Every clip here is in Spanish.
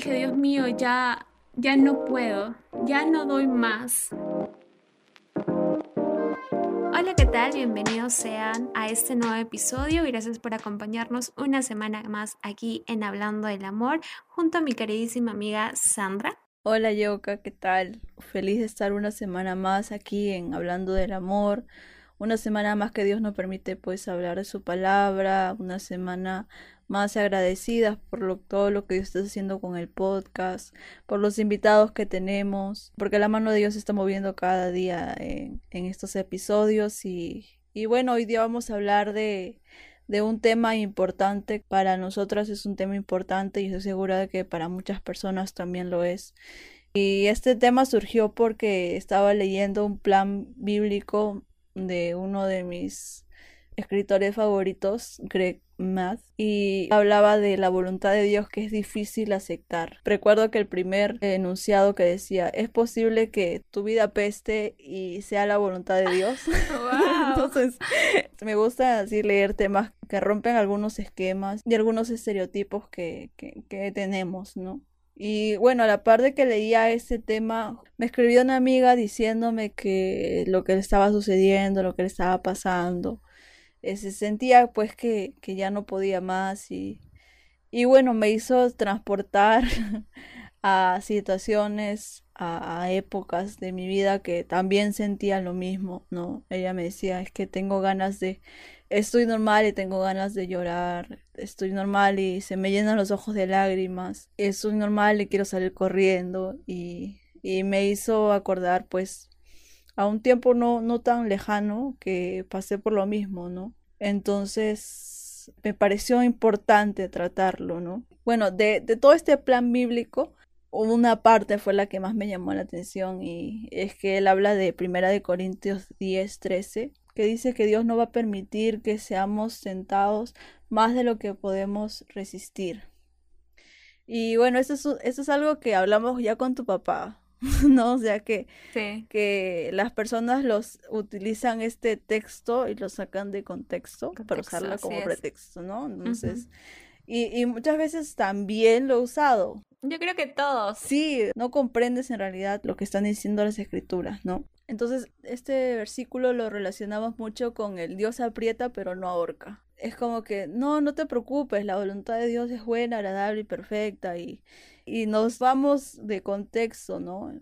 dije, Dios mío, ya, ya no puedo, ya no doy más. Hola, ¿qué tal? Bienvenidos sean a este nuevo episodio. Gracias por acompañarnos una semana más aquí en Hablando del Amor junto a mi queridísima amiga Sandra. Hola Yoka, ¿qué tal? Feliz de estar una semana más aquí en Hablando del Amor. Una semana más que Dios nos permite pues hablar de su palabra, una semana más agradecidas por lo, todo lo que Dios está haciendo con el podcast, por los invitados que tenemos, porque la mano de Dios se está moviendo cada día en, estos episodios y, y, bueno, hoy día vamos a hablar de, de un tema importante, para nosotras es un tema importante y estoy segura de que para muchas personas también lo es. Y este tema surgió porque estaba leyendo un plan bíblico de uno de mis escritores favoritos, Greg Math, y hablaba de la voluntad de Dios que es difícil aceptar. Recuerdo que el primer enunciado que decía, es posible que tu vida peste y sea la voluntad de Dios. Entonces, me gusta así leer temas que rompen algunos esquemas y algunos estereotipos que, que, que tenemos, ¿no? Y bueno, a la par de que leía ese tema, me escribió una amiga diciéndome que lo que le estaba sucediendo, lo que le estaba pasando, eh, se sentía pues que, que, ya no podía más y, y bueno, me hizo transportar a situaciones, a, a, épocas de mi vida que también sentía lo mismo, ¿no? Ella me decía, es que tengo ganas de, estoy normal y tengo ganas de llorar, estoy normal y se me llenan los ojos de lágrimas, estoy normal y quiero salir corriendo y, y me hizo acordar pues a un tiempo no, no tan lejano que pasé por lo mismo, ¿no? Entonces me pareció importante tratarlo, ¿no? Bueno, de, de todo este plan bíblico, una parte fue la que más me llamó la atención y es que él habla de Primera de Corintios 10, 13, que dice que Dios no va a permitir que seamos tentados más de lo que podemos resistir. Y bueno, eso es, eso es algo que hablamos ya con tu papá, ¿no? O sea que, que las personas los utilizan este texto y lo sacan de contexto, para usarlo como pretexto, ¿no? Entonces, y, y muchas veces también lo he usado. Yo creo que todos. Sí, no comprendes en realidad lo que están diciendo las escrituras, ¿no? Entonces, este versículo lo relacionamos mucho con el Dios aprieta pero no ahorca. Es como que, no, no te preocupes, la voluntad de Dios es buena, agradable y perfecta y, y nos vamos de contexto, ¿no?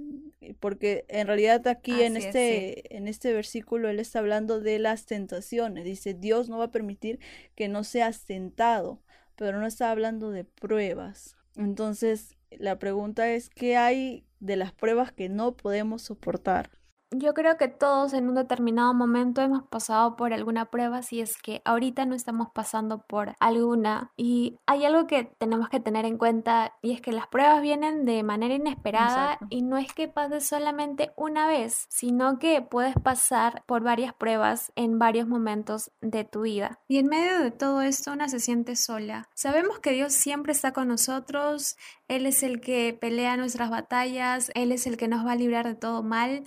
Porque en realidad aquí en este en este versículo él está hablando de las tentaciones. Dice, Dios no va a permitir que no seas tentado, pero no está hablando de pruebas. Entonces, la pregunta es ¿qué hay de las pruebas que no podemos soportar? Yo creo que todos en un determinado momento hemos pasado por alguna prueba, si es que ahorita no estamos pasando por alguna. Y hay algo que tenemos que tener en cuenta y es que las pruebas vienen de manera inesperada y no es que pase solamente una vez, sino que puedes pasar por varias pruebas en varios momentos de tu vida. Y en medio de todo esto una se siente sola. Sabemos que Dios siempre está con nosotros, Él es el que pelea nuestras batallas, Él es el que nos va a librar de todo mal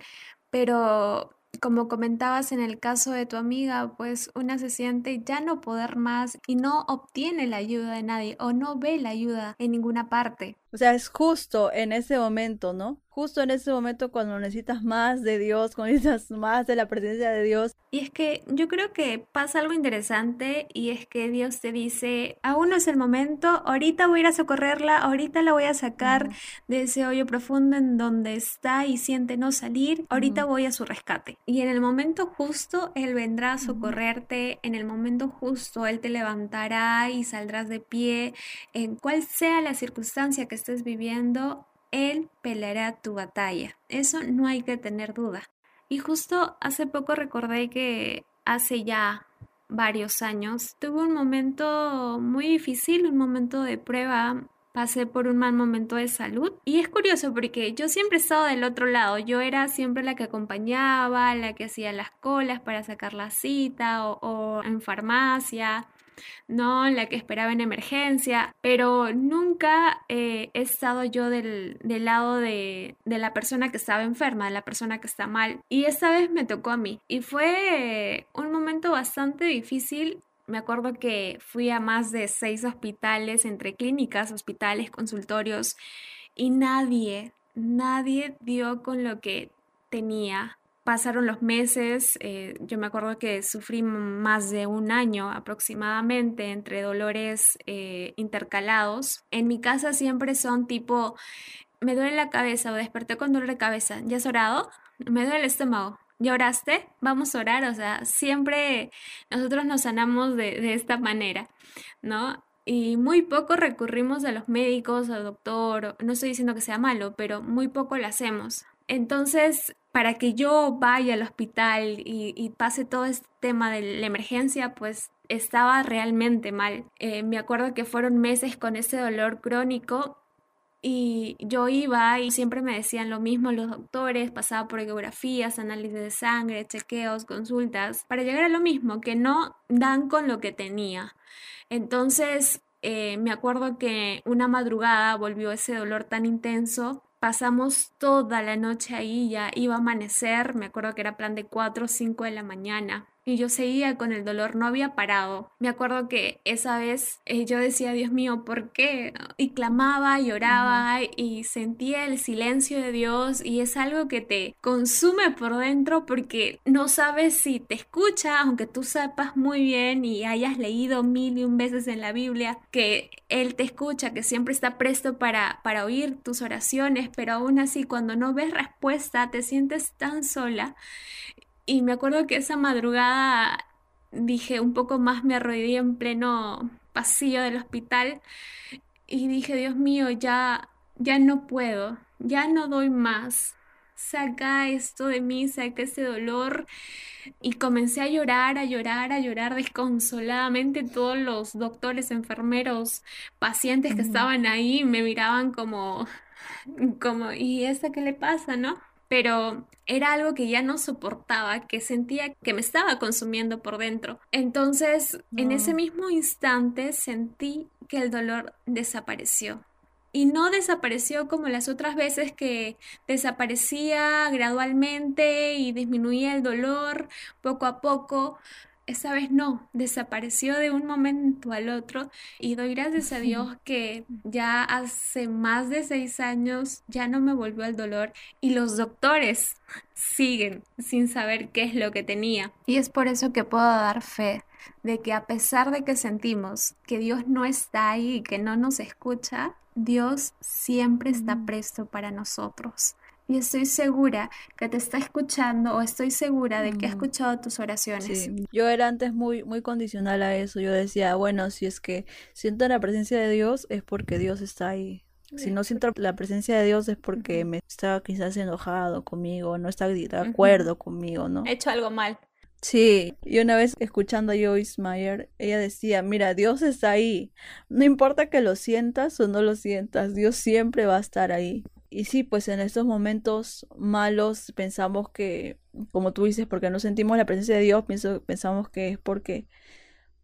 pero como comentabas en el caso de tu amiga, pues una se siente ya no poder más y no obtiene la ayuda de nadie o no ve la ayuda en ninguna parte. O sea, es justo en ese momento, ¿no? Justo en ese momento cuando necesitas más de Dios, cuando necesitas más de la presencia de Dios. Y es que yo creo que pasa algo interesante y es que Dios te dice, aún no es el momento, ahorita voy a ir a socorrerla, ahorita la voy a sacar de ese hoyo profundo en donde está y siente no salir, ahorita voy a su rescate. Y en el momento justo Él vendrá a socorrerte, en el momento justo Él te levantará y saldrás de pie, en cual sea la circunstancia que estés viviendo, Él peleará tu batalla. Eso no hay que tener duda. Y justo hace poco recordé que hace ya varios años tuve un momento muy difícil, un momento de prueba. Pasé por un mal momento de salud y es curioso porque yo siempre he estado del otro lado, yo era siempre la que acompañaba, la que hacía las colas para sacar la cita o, o en farmacia, ¿no? La que esperaba en emergencia, pero nunca eh, he estado yo del, del lado de, de, la persona que estaba enferma, de la persona que está mal. Y esta vez me tocó a mí. Y fue un momento bastante difícil Me acuerdo que fui a más de seis hospitales, entre clínicas, hospitales, consultorios, y nadie, nadie dio con lo que tenía. Pasaron los meses, eh, yo me acuerdo que sufrí más de un año aproximadamente entre dolores eh, intercalados. En mi casa siempre son tipo, me duele la cabeza o desperté con dolor de cabeza, ¿ya has orado? Me duele el estómago, ¿ya oraste? Vamos a orar, o sea, siempre nosotros nos sanamos de, de esta manera, ¿no? y muy poco recurrimos a los médicos, al doctor, no estoy diciendo que sea malo, pero muy poco lo hacemos. Entonces, para que yo vaya al hospital y, pase todo este tema de la emergencia, pues estaba realmente mal. Eh, me acuerdo que fueron meses con ese dolor crónico y yo iba y siempre me decían lo mismo los doctores, pasaba por ecografías, análisis de sangre, chequeos, consultas, para llegar a lo mismo, que no dan con lo que tenía. Entonces, eh, me acuerdo que una madrugada volvió ese dolor tan intenso Pasamos toda la noche ahí, ya iba a amanecer, me acuerdo que era plan de 4 o 5 de la mañana y yo seguía con el dolor, no había parado. Me acuerdo que esa vez eh, yo decía, Dios mío, ¿por qué? Y clamaba, lloraba y sentía el silencio de Dios y es algo que te consume por dentro porque no sabes si te escucha, aunque tú sepas muy bien y hayas leído mil y un veces en la Biblia que Él te escucha, que siempre está presto para, para oír tus oraciones, pero aún así cuando no ves respuesta te sientes tan sola y me acuerdo que esa madrugada dije un poco más, me arrodillé en pleno pasillo del hospital y dije, Dios mío, ya, ya no puedo, ya no doy más. Saca esto de mí, saca ese dolor. Y comencé a llorar, a llorar, a llorar desconsoladamente. Todos los doctores, enfermeros, pacientes que estaban ahí me miraban como, como, ¿y esta qué le pasa, no? Pero era algo que ya no soportaba, que sentía que me estaba consumiendo por dentro. Entonces, en ese mismo instante sentí que el dolor desapareció. Y no desapareció como las otras veces que desaparecía gradualmente y disminuía el dolor poco a poco, esa vez no, desapareció de un momento al otro y doy gracias a Dios que ya hace más de seis años ya no me volvió el dolor y los doctores siguen sin saber qué es lo que tenía. Y es por eso que puedo dar fe de que a pesar de que sentimos que Dios no está ahí y que no nos escucha, Dios siempre está presto para nosotros y estoy segura que te está escuchando o estoy segura de que ha escuchado tus oraciones. Yo era antes muy, muy condicional a eso. Yo decía, bueno, si es que siento la presencia de Dios es porque Dios está ahí. Si no siento la presencia de Dios es porque me está quizás enojado conmigo, no está de acuerdo conmigo, ¿no? He hecho algo mal. Sí, y una vez escuchando a Joyce Meyer, ella decía, mira, Dios está ahí. No importa que lo sientas o no lo sientas, Dios siempre va a estar ahí. Y sí, pues en estos momentos malos pensamos que, como tú dices, porque no sentimos la presencia de Dios, pienso, pensamos que es porque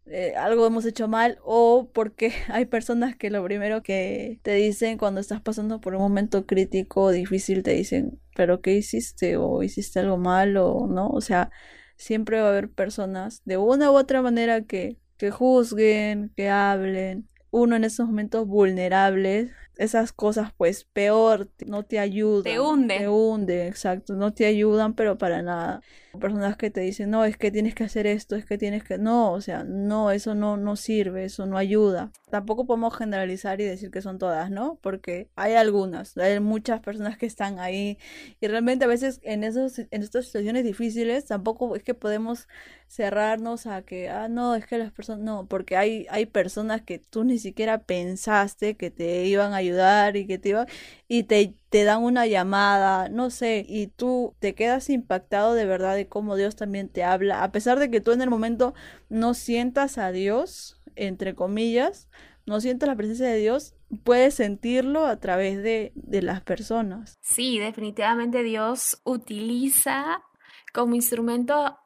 eh, algo hemos hecho mal o porque hay personas que lo primero que te dicen cuando estás pasando por un momento crítico o difícil, te dicen, pero ¿qué hiciste? o hiciste algo malo, ¿no? O sea, siempre va a haber personas de una u otra manera que, que juzguen, que hablen. Uno en esos momentos vulnerables esas cosas pues peor, no te ayudan. Te hunde. Te hunde, exacto, no te ayudan pero para nada. Personas que te dicen, no, es que tienes que hacer esto, es que tienes que... No, o sea, no, eso no, no sirve, eso no ayuda. Tampoco podemos generalizar y decir que son todas, ¿no? Porque hay algunas, hay muchas personas que están ahí y realmente a veces en, esos, en estas situaciones difíciles tampoco es que podemos cerrarnos a que, ah, no, es que las personas, no, porque hay, hay personas que tú ni siquiera pensaste que te iban a ayudar y que te iban, y te, te dan una llamada, no sé, y tú te quedas impactado de verdad de cómo Dios también te habla, a pesar de que tú en el momento no sientas a Dios, entre comillas, no sientas la presencia de Dios, puedes sentirlo a través de, de las personas. Sí, definitivamente Dios utiliza como instrumento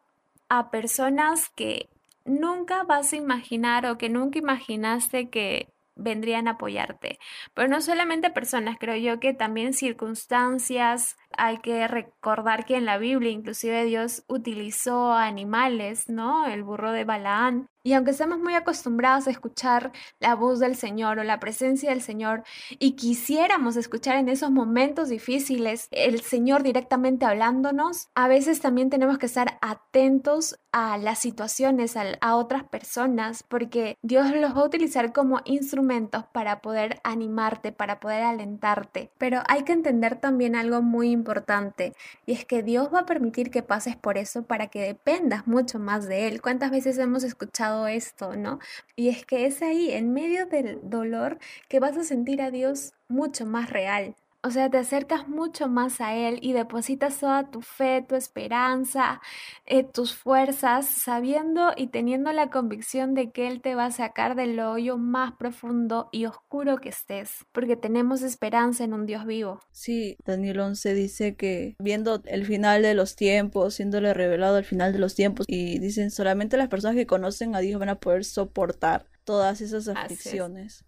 a personas que nunca vas a imaginar o que nunca imaginaste que vendrían a apoyarte. Pero no solamente personas, creo yo que también circunstancias. Hay que recordar que en la Biblia inclusive Dios utilizó animales, ¿no? El burro de Balaán Y aunque estamos muy acostumbrados a escuchar la voz del Señor o la presencia del Señor y quisiéramos escuchar en esos momentos difíciles el Señor directamente hablándonos, a veces también tenemos que estar atentos a las situaciones, a, otras personas, porque Dios los va a utilizar como instrumentos para poder animarte, para poder alentarte. Pero hay que entender también algo muy importante y es que Dios va a permitir que pases por eso para que dependas mucho más de Él. ¿Cuántas veces hemos escuchado esto, no? Y es que es ahí, en medio del dolor, que vas a sentir a Dios mucho más real. O sea, te acercas mucho más a Él y depositas toda tu fe, tu esperanza, eh, tus fuerzas, sabiendo y teniendo la convicción de que Él te va a sacar del hoyo más profundo y oscuro que estés, porque tenemos esperanza en un Dios vivo. Sí, Daniel 11 dice que viendo el final de los tiempos, siéndole revelado el final de los tiempos, y dicen solamente las personas que conocen a Dios van a poder soportar todas esas aflicciones.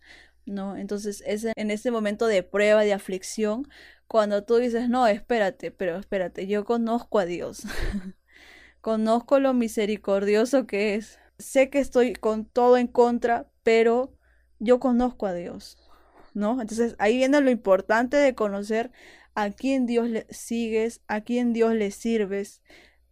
¿No? Entonces es en ese momento de prueba, de aflicción, cuando tú dices, no, espérate, pero espérate, yo conozco a Dios, conozco lo misericordioso que es, sé que estoy con todo en contra, pero yo conozco a Dios, ¿no? Entonces ahí viene lo importante de conocer a quién Dios le sigues, a quién Dios le sirves,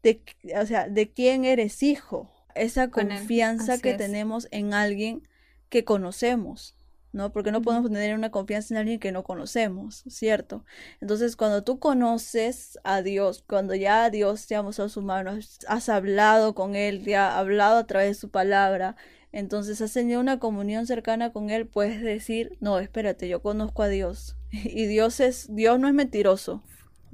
de, o sea, de quién eres hijo, esa confianza que tenemos en alguien que conocemos, ¿no? Porque no podemos tener una confianza en alguien que no conocemos, ¿cierto? Entonces, cuando tú conoces a Dios, cuando ya Dios te ha mostrado su mano, has hablado con Él, te ha hablado a través de su palabra, entonces has tenido una comunión cercana con Él, puedes decir, no, espérate, yo conozco a Dios. Y Dios es, Dios no es mentiroso.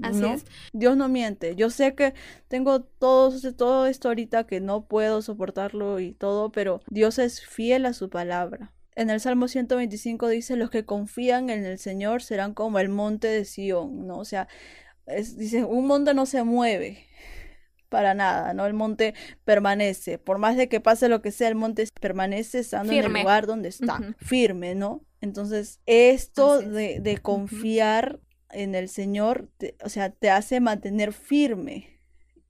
Así es. Dios no miente. Yo sé que tengo todo, todo esto ahorita que no puedo soportarlo y todo, pero Dios es fiel a su palabra. En el Salmo 125 dice, los que confían en el Señor serán como el monte de Sión, ¿no? O sea, dice, un monte no se mueve para nada, ¿no? El monte permanece, por más de que pase lo que sea, el monte permanece estando en el lugar donde está, firme, ¿no? Entonces, esto de, confiar en el Señor, o sea, te hace mantener firme,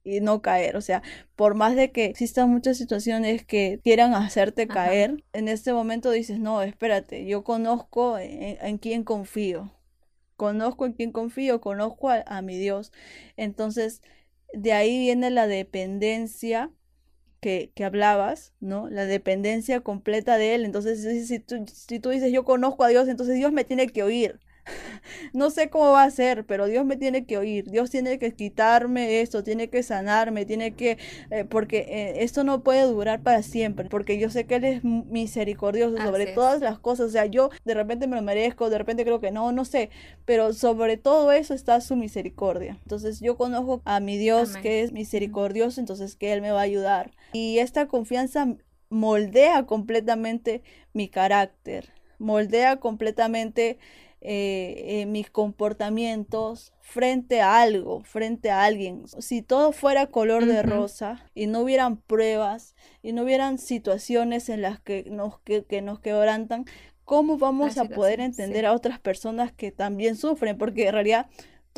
y no caer. O sea, por más de que existan muchas situaciones que quieran hacerte caer, en este momento dices, no, espérate, yo conozco en, quién confío. Conozco en quién confío, conozco a, mi Dios. Entonces, de ahí viene la dependencia que, que, hablabas, ¿no? La dependencia completa de Él. Entonces, si tú, si tú dices, yo conozco a Dios, entonces Dios me tiene que oír. no sé cómo va a ser, pero Dios me tiene que oír, Dios tiene que quitarme esto, tiene que sanarme, tiene que, eh, porque eh, esto no puede durar para siempre, porque yo sé que Él es misericordioso sobre todas las cosas, o sea, yo de repente me lo merezco, de repente creo que no, no sé, pero sobre todo eso está su misericordia. Entonces yo conozco a mi Dios que es misericordioso, entonces que Él me va a ayudar. Y esta confianza moldea completamente mi carácter, moldea completamente eh, eh, mis comportamientos frente a algo, frente a alguien. Si todo fuera color de rosa y no hubieran pruebas y no hubieran situaciones en las que nos, que, nos quebrantan, ¿cómo vamos a poder entender a otras personas que también sufren? Porque en realidad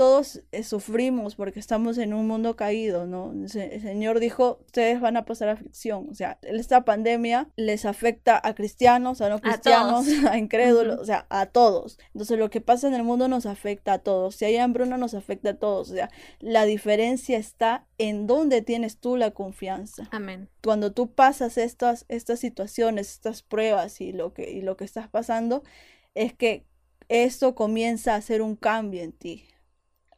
todos eh, sufrimos porque estamos en un mundo caído, ¿no? El Señor dijo, ustedes van a pasar aflicción, o sea, esta pandemia les afecta a cristianos, a no cristianos, a, incrédulos, o sea, a todos. Entonces, lo que pasa en el mundo nos afecta a todos. Si hay hambruna, nos afecta a todos. O sea, la diferencia está en dónde tienes tú la confianza. Amén. Cuando tú pasas estas, estas situaciones, estas pruebas y lo que, y lo que estás pasando, es que esto comienza a hacer un cambio en ti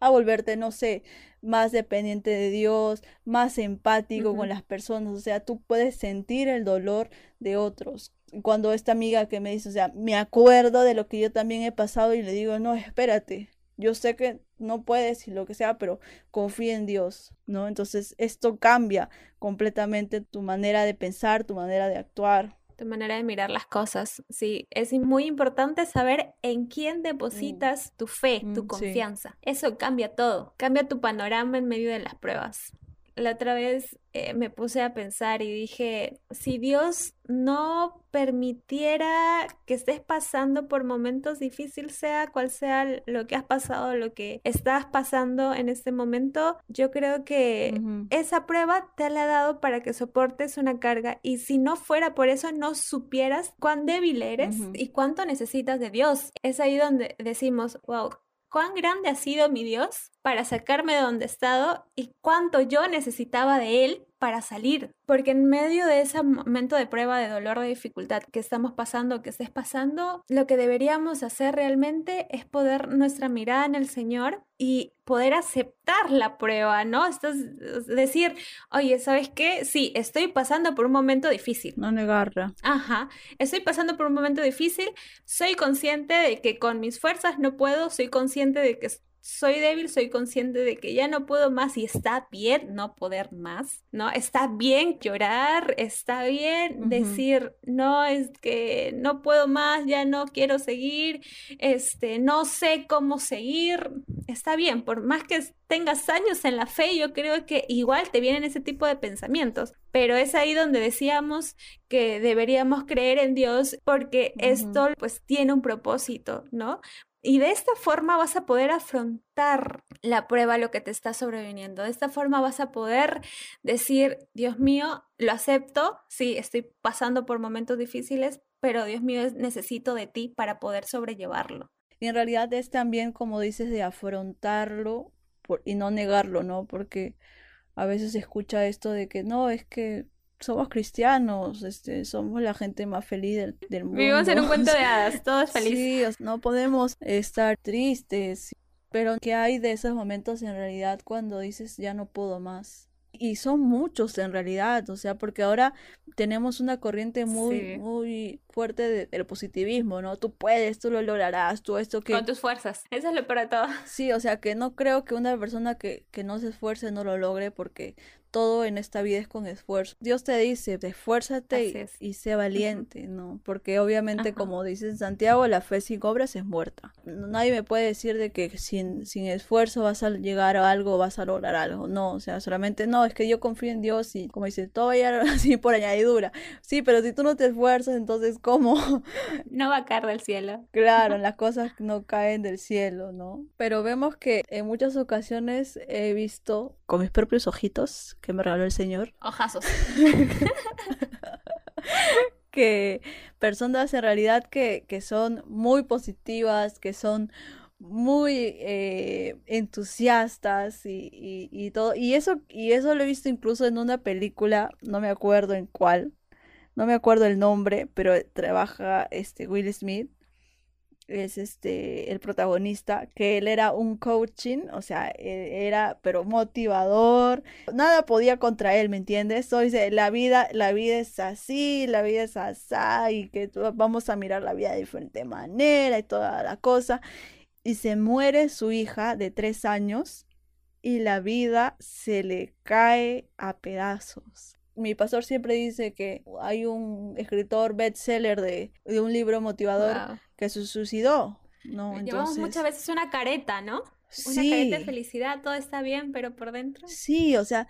a volverte, no sé, más dependiente de Dios, más empático con las personas, o sea, tú puedes sentir el dolor de otros. Cuando esta amiga que me dice, o sea, me acuerdo de lo que yo también he pasado y le digo, no, espérate, yo sé que no puedes y lo que sea, pero confía en Dios, ¿no? Entonces esto cambia completamente tu manera de pensar, tu manera de actuar tu manera de mirar las cosas. Sí, es muy importante saber en quién mm. depositas tu fe, tu mm, confianza. Eso cambia todo, cambia tu panorama en medio de las pruebas. La otra vez eh, me puse a pensar y dije, si Dios no permitiera que estés pasando por momentos difíciles, sea cual sea lo que has pasado, lo que estás pasando en este momento, yo creo que esa prueba te la ha dado para que soportes una carga. Y si no fuera por eso, no supieras cuán débil eres y cuánto necesitas de Dios. Es ahí donde decimos, wow, cuán grande ha sido mi Dios para sacarme de donde he estado y cuánto yo necesitaba de Él para salir. Porque en medio de ese momento de prueba, de dolor, de dificultad que estamos pasando, que estés pasando, lo que deberíamos hacer realmente es poder nuestra mirada en el Señor y poder aceptar la prueba, ¿no? Esto es decir, oye, ¿sabes qué? Sí, estoy pasando por un momento difícil. No negarla. Ajá, estoy pasando por un momento difícil, soy consciente de que con mis fuerzas no puedo, soy consciente de que soy débil, soy consciente de que ya no puedo más y está bien no poder más, ¿no? Está bien llorar, está bien decir, no, es que no puedo más, ya no quiero seguir, este, no sé cómo seguir, está bien, por más que tengas años en la fe, yo creo que igual te vienen ese tipo de pensamientos, pero es ahí donde decíamos que deberíamos creer en Dios porque esto pues tiene un propósito, ¿no? Y de esta forma vas a poder afrontar la prueba, lo que te está sobreviniendo. De esta forma vas a poder decir, Dios mío, lo acepto, sí, estoy pasando por momentos difíciles, pero Dios mío, necesito de ti para poder sobrellevarlo. Y en realidad es también, como dices, de afrontarlo y no negarlo, ¿no? Porque a veces se escucha esto de que no, es que somos cristianos, este, somos la gente más feliz del, mundo. Vivimos en un cuento de hadas, todos felices. Sí, no podemos estar tristes, pero ¿qué hay de esos momentos en realidad cuando dices ya no puedo más? Y son muchos en realidad, o sea, porque ahora tenemos una corriente muy, muy fuerte del positivismo, ¿no? Tú puedes, tú lo lograrás, tú esto que... Con tus fuerzas, eso es lo para todo. Sí, o sea, que no creo que una persona que, que no se esfuerce no lo logre porque todo en esta vida es con esfuerzo. Dios te dice, esfuérzate y, sé valiente, ¿no? Porque obviamente, como dice Santiago, la fe sin obras es muerta. Nadie me puede decir de que sin, sin esfuerzo vas a llegar a algo, vas a lograr algo. No, o sea, solamente no, es que yo confío en Dios y como dice, todo ya así por añadidura. Sí, pero si tú no te esfuerzas, entonces ¿cómo? No va a caer del cielo. Claro, las cosas no caen del cielo, ¿no? Pero vemos que en muchas ocasiones he visto con mis propios ojitos que me regaló el Señor. Ojazos. que personas en realidad que, que son muy positivas, que son muy eh, entusiastas y, y, y, todo. Y eso, y eso lo he visto incluso en una película, no me acuerdo en cuál, no me acuerdo el nombre, pero trabaja este Will Smith es este el protagonista, que él era un coaching, o sea, e, era pero motivador, nada podía contra él, ¿me entiendes? So, dice, la vida, la vida es así, la vida es así, y que vamos a mirar la vida de diferente manera y toda la cosa. Y se muere su hija de tres años y la vida se le cae a pedazos mi pastor siempre dice que hay un escritor bestseller de, de un libro motivador que se suicidó, ¿no? Llevamos muchas veces una careta, ¿no? Una careta de felicidad, todo está bien, pero por dentro. Sí, o sea,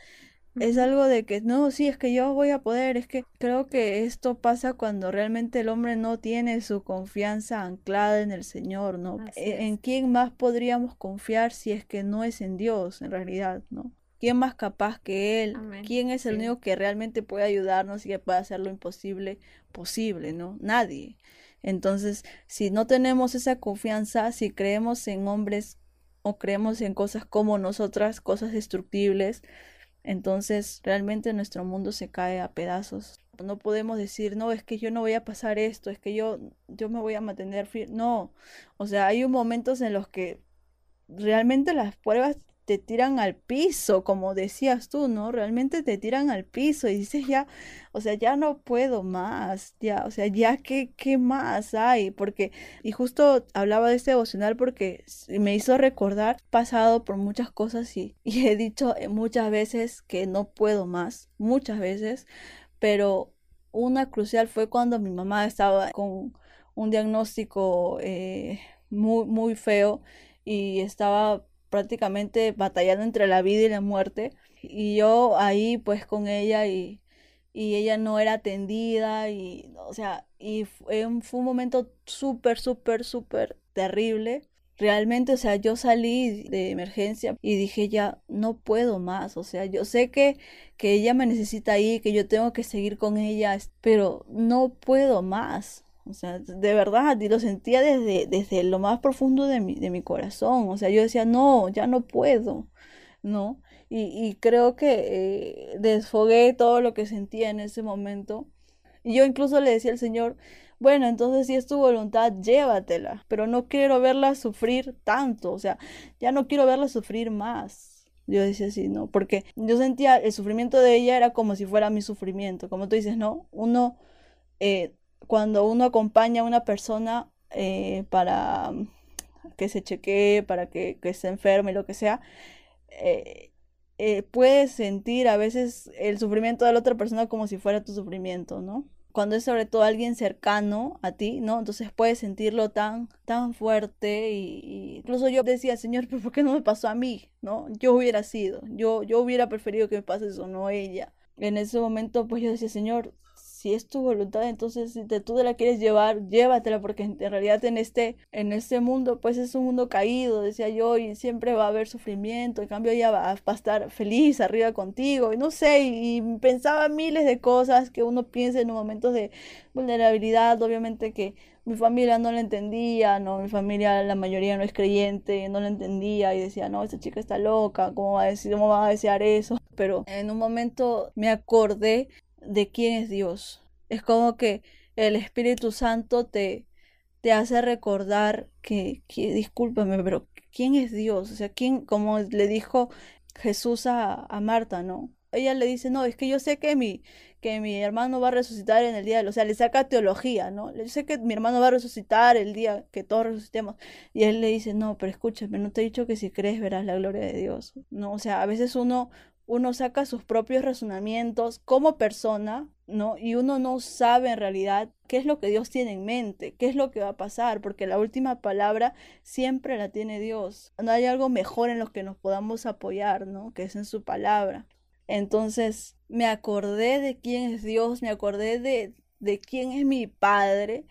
es algo de que no, sí, es que yo voy a poder, es que creo que esto pasa cuando realmente el hombre no tiene su confianza anclada en el Señor, ¿no? E, ¿En quién más podríamos confiar si es que no es en Dios, en realidad, ¿no? ¿Quién más capaz que Él? ¿Quién es el único que realmente puede ayudarnos y que puede hacer lo imposible posible? ¿No? Nadie. Entonces, si no tenemos esa confianza, si creemos en hombres o creemos en cosas como nosotras, cosas destructibles, entonces realmente nuestro mundo se cae a pedazos. No podemos decir, no, es que yo no voy a pasar esto, es que yo, yo me voy a mantener firme. No, o sea, hay momentos en los que realmente las pruebas te tiran al piso, como decías tú, ¿no? Realmente te tiran al piso y dices ya, o sea, ya no puedo más, ya, o sea, ya qué, qué más hay, porque, y justo hablaba de este devocional porque me hizo recordar, pasado por muchas cosas y, y he dicho muchas veces que no puedo más, muchas veces, pero una crucial fue cuando mi mamá estaba con un diagnóstico eh, muy, muy feo y estaba prácticamente batallando entre la vida y la muerte. y yo ahí pues con ella y, y ella no era atendida y, o sea, y fue un, fue un momento súper, súper, súper terrible. Realmente, o sea, yo salí de emergencia y dije ya no puedo más, o sea, yo sé que, que ella me necesita ahí, que yo tengo que seguir con ella, pero no puedo más. O sea, de verdad, y lo sentía desde, desde lo más profundo de mi, de mi corazón. O sea, yo decía, no, ya no puedo, ¿no? Y, y creo que eh, desfogué todo lo que sentía en ese momento. Y yo incluso le decía al Señor, bueno, entonces si es tu voluntad, llévatela, pero no quiero verla sufrir tanto, o sea, ya no quiero verla sufrir más. Yo decía así, ¿no? Porque yo sentía el sufrimiento de ella era como si fuera mi sufrimiento, como tú dices, ¿no? Uno, eh, cuando uno acompaña a una persona eh, para que se chequee, para que, que se enferme, lo que sea, eh, eh, puedes sentir a veces el sufrimiento de la otra persona como si fuera tu sufrimiento, ¿no? Cuando es sobre todo alguien cercano a ti, ¿no? Entonces puedes sentirlo tan, tan fuerte y, incluso yo decía, Señor, ¿pero por qué no me pasó a mí? ¿No? Yo hubiera sido, yo, yo hubiera preferido que me pase eso, no ella. En ese momento, pues yo decía, Señor, si es tu voluntad, entonces si te, tú te la quieres llevar, llévatela, porque en realidad en este, en este mundo, pues es un mundo caído, decía yo, y siempre va a haber sufrimiento, en cambio ella va, a estar feliz arriba contigo, y no sé, y, pensaba miles de cosas que uno piensa en un momento de vulnerabilidad, obviamente que mi familia no la entendía, no, mi familia la mayoría no es creyente, no la entendía y decía, no, esta chica está loca, ¿cómo va a decir, cómo va a desear eso? Pero en un momento me acordé de quién es Dios. Es como que el Espíritu Santo te, te hace recordar que, que, discúlpame, pero ¿quién es Dios? O sea, ¿quién, como le dijo Jesús a, a Marta, ¿no? Ella le dice, no, es que yo sé que mi, que mi hermano va a resucitar en el día, o sea, le saca teología, ¿no? Yo sé que mi hermano va a resucitar el día que todos resucitemos. Y él le dice, no, pero escúchame, no te he dicho que si crees verás la gloria de Dios, ¿no? O sea, a veces uno, uno saca sus propios razonamientos como persona, ¿no? Y uno no sabe en realidad qué es lo que Dios tiene en mente, qué es lo que va a pasar, porque la última palabra siempre la tiene Dios. No hay algo mejor en lo que nos podamos apoyar, ¿no? Que es en su palabra. Entonces me acordé de quién es Dios, me acordé de, de quién es mi Padre.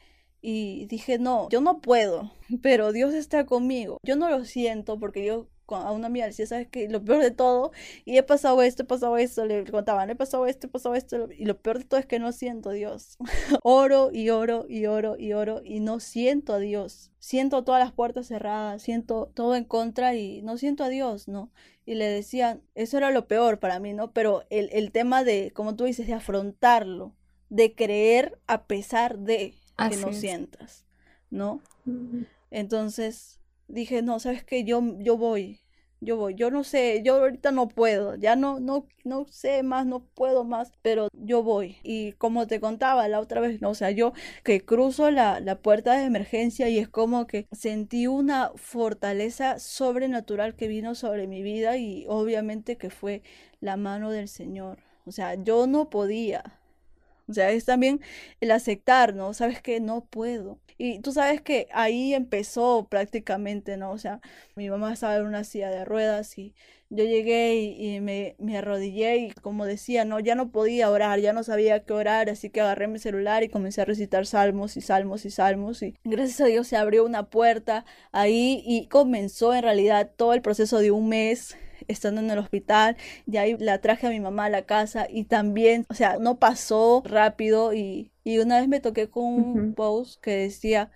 Y dije, no, yo no puedo, pero Dios está conmigo. Yo no lo siento porque yo a una amiga decía, ¿sabes qué? Lo peor de todo, y he pasado esto, he pasado esto, le contaban, he pasado esto, he pasado esto, y lo peor de todo es que no siento a Dios. oro y oro y oro y oro y no siento a Dios. Siento todas las puertas cerradas, siento todo en contra y no siento a Dios, ¿no? Y le decían, eso era lo peor para mí, ¿no? Pero el, el tema de, como tú dices, de afrontarlo, de creer a pesar de que no sientas, ¿no? Entonces dije, no, sabes que yo, yo voy, yo voy, yo no sé, yo ahorita no puedo, ya no, no, no sé más, no puedo más, pero yo voy. Y como te contaba la otra vez, no, o sea, yo que cruzo la, la puerta de emergencia y es como que sentí una fortaleza sobrenatural que vino sobre mi vida y obviamente que fue la mano del Señor. O sea, yo no podía. O sea, es también el aceptar, ¿no? Sabes que no puedo. Y tú sabes que ahí empezó prácticamente, ¿no? O sea, mi mamá estaba en una silla de ruedas y yo llegué y, me, me, arrodillé y como decía, no, ya no podía orar, ya no sabía qué orar, así que agarré mi celular y comencé a recitar salmos y salmos y salmos y gracias a Dios se abrió una puerta ahí y comenzó en realidad todo el proceso de un mes estando en el hospital, de ahí la traje a mi mamá a la casa y también, o sea, no pasó rápido y, y una vez me toqué con un post que decía,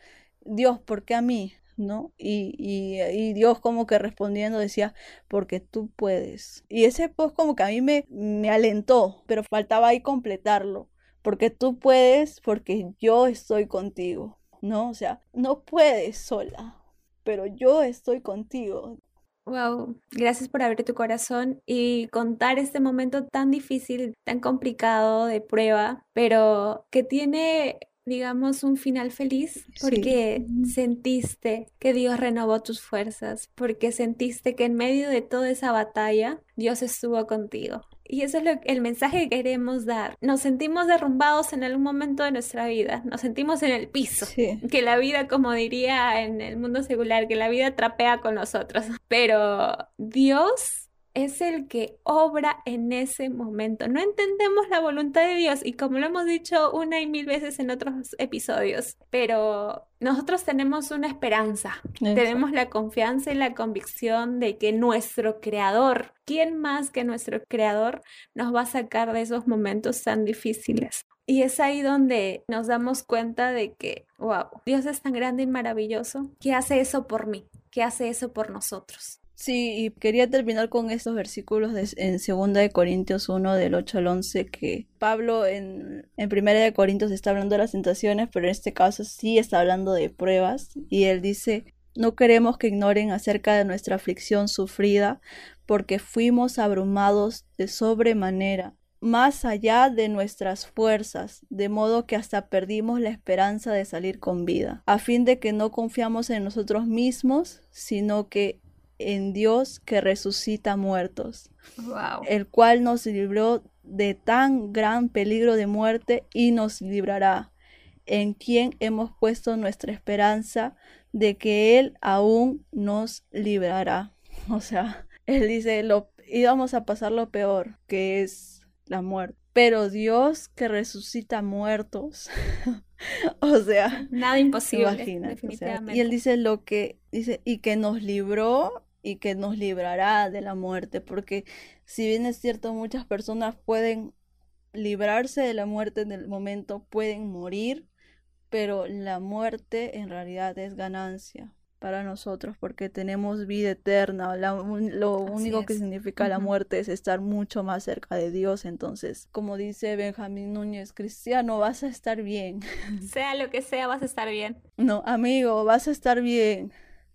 Dios, ¿por qué a mí? ¿no? Y, y, y, Dios como que respondiendo decía, porque tú puedes. Y ese post como que a mí me, me alentó, pero faltaba ahí completarlo, porque tú puedes, porque yo estoy contigo, ¿no? O sea, no puedes sola, pero yo estoy contigo. Wow, gracias por abrir tu corazón y contar este momento tan difícil, tan complicado de prueba, pero que tiene, digamos, un final feliz porque sentiste que Dios renovó tus fuerzas, porque sentiste que en medio de toda esa batalla Dios estuvo contigo. Y eso es lo, el mensaje que queremos dar. Nos sentimos derrumbados en algún momento de nuestra vida, nos sentimos en el piso, que la vida, como diría en el mundo secular, que la vida trapea con nosotros. Pero Dios es el que obra en ese momento. No entendemos la voluntad de Dios y como lo hemos dicho una y mil veces en otros episodios, pero nosotros tenemos una esperanza, tenemos la confianza y la convicción de que nuestro creador, ¿quién más que nuestro creador nos va a sacar de esos momentos tan difíciles? Y es ahí donde nos damos cuenta de que, wow, Dios es tan grande y maravilloso que hace eso por mí, que hace eso por nosotros. Sí, y quería terminar con estos versículos de, en 2 de Corintios 1 del 8 al 11 que Pablo en, en 1 de Corintios está hablando de las tentaciones, pero en este caso sí está hablando de pruebas y él dice, no queremos que ignoren acerca de nuestra aflicción sufrida, porque fuimos abrumados de sobremanera, más allá de nuestras fuerzas, de modo que hasta perdimos la esperanza de salir con vida, a fin de que no confiamos en nosotros mismos, sino que en Dios que resucita muertos, el cual nos libró de tan gran peligro de muerte y nos librará, en quien hemos puesto nuestra esperanza de que Él aún nos librará. O sea, Él dice, lo, íbamos a pasar lo peor, que es la muerte. Pero Dios que resucita muertos, o sea, nada imposible. y él dice lo que dice y que nos libró y que nos librará de la muerte, porque si bien es cierto muchas personas pueden librarse de la muerte en el momento, pueden morir, pero la muerte en realidad es ganancia para nosotros porque tenemos vida eterna. lo único que significa la muerte es estar mucho más cerca de Dios. Entonces, como dice Benjamín Núñez, cristiano, vas a estar bien. Sea lo que sea, vas a estar bien. No, amigo, vas a estar bien.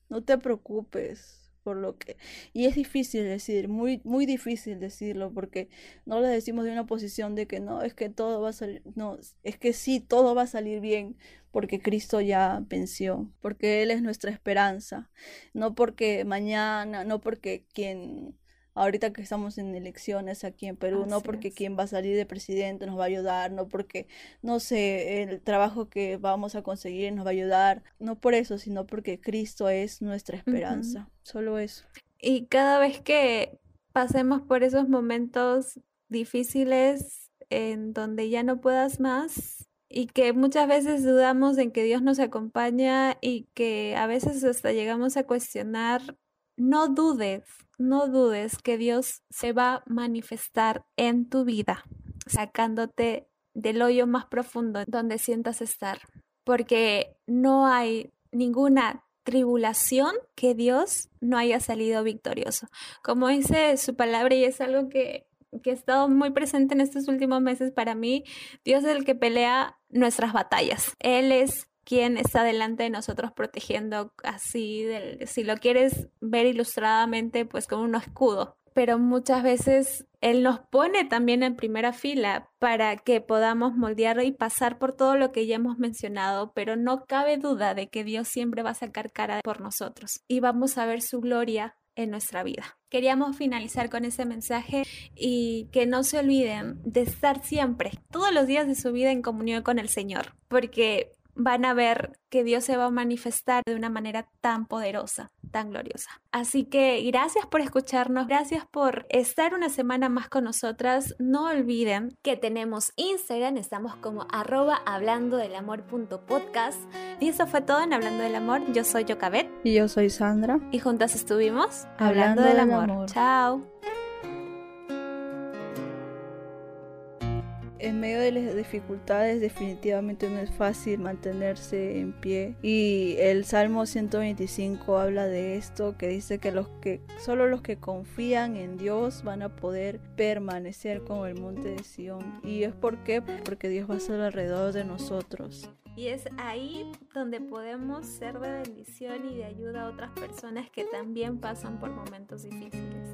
No te preocupes por lo que y es difícil decir muy muy difícil decirlo porque no lo decimos de una posición de que no es que todo va a salir no es que sí todo va a salir bien porque Cristo ya venció porque él es nuestra esperanza. No porque mañana no porque quien ahorita que estamos en elecciones aquí en Perú, no porque quien va a salir de presidente nos va a ayudar, no porque, no sé, el trabajo que vamos a conseguir nos va a ayudar, no por eso, sino porque Cristo es nuestra esperanza, solo eso. Y cada vez que pasemos por esos momentos difíciles en donde ya no puedas más, y que muchas veces dudamos en que Dios nos acompaña y que a veces hasta llegamos a cuestionar no dudes, no dudes que Dios se va a manifestar en tu vida, sacándote del hoyo más profundo donde sientas estar, porque no hay ninguna tribulación que Dios no haya salido victorioso. Como dice su palabra y es algo que, que ha estado muy presente en estos últimos meses para mí, Dios es el que pelea nuestras batallas. Él es quién está delante de nosotros protegiendo así, del, si lo quieres ver ilustradamente, pues como un escudo. Pero muchas veces Él nos pone también en primera fila para que podamos moldear y pasar por todo lo que ya hemos mencionado, pero no cabe duda de que Dios siempre va a sacar cara por nosotros y vamos a ver su gloria en nuestra vida. Queríamos finalizar con ese mensaje y que no se olviden de estar siempre, todos los días de su vida en comunión con el Señor, porque van a ver que Dios se va a manifestar de una manera tan poderosa, tan gloriosa. Así que gracias por escucharnos, gracias por estar una semana más con nosotras. No olviden que tenemos Instagram, estamos como arroba hablando del amor podcast. Y eso fue todo en Hablando del Amor. Yo soy Yocabet. Y yo soy Sandra. Y juntas estuvimos hablando, del, amor. Chao. En medio de las dificultades definitivamente no es fácil mantenerse en pie y el Salmo 125 habla de esto que dice que los que solo los que confían en Dios van a poder permanecer como el monte de Sión y es porque porque Dios va a estar alrededor de nosotros. Y es ahí donde podemos ser de bendición y de ayuda a otras personas que también pasan por momentos difíciles.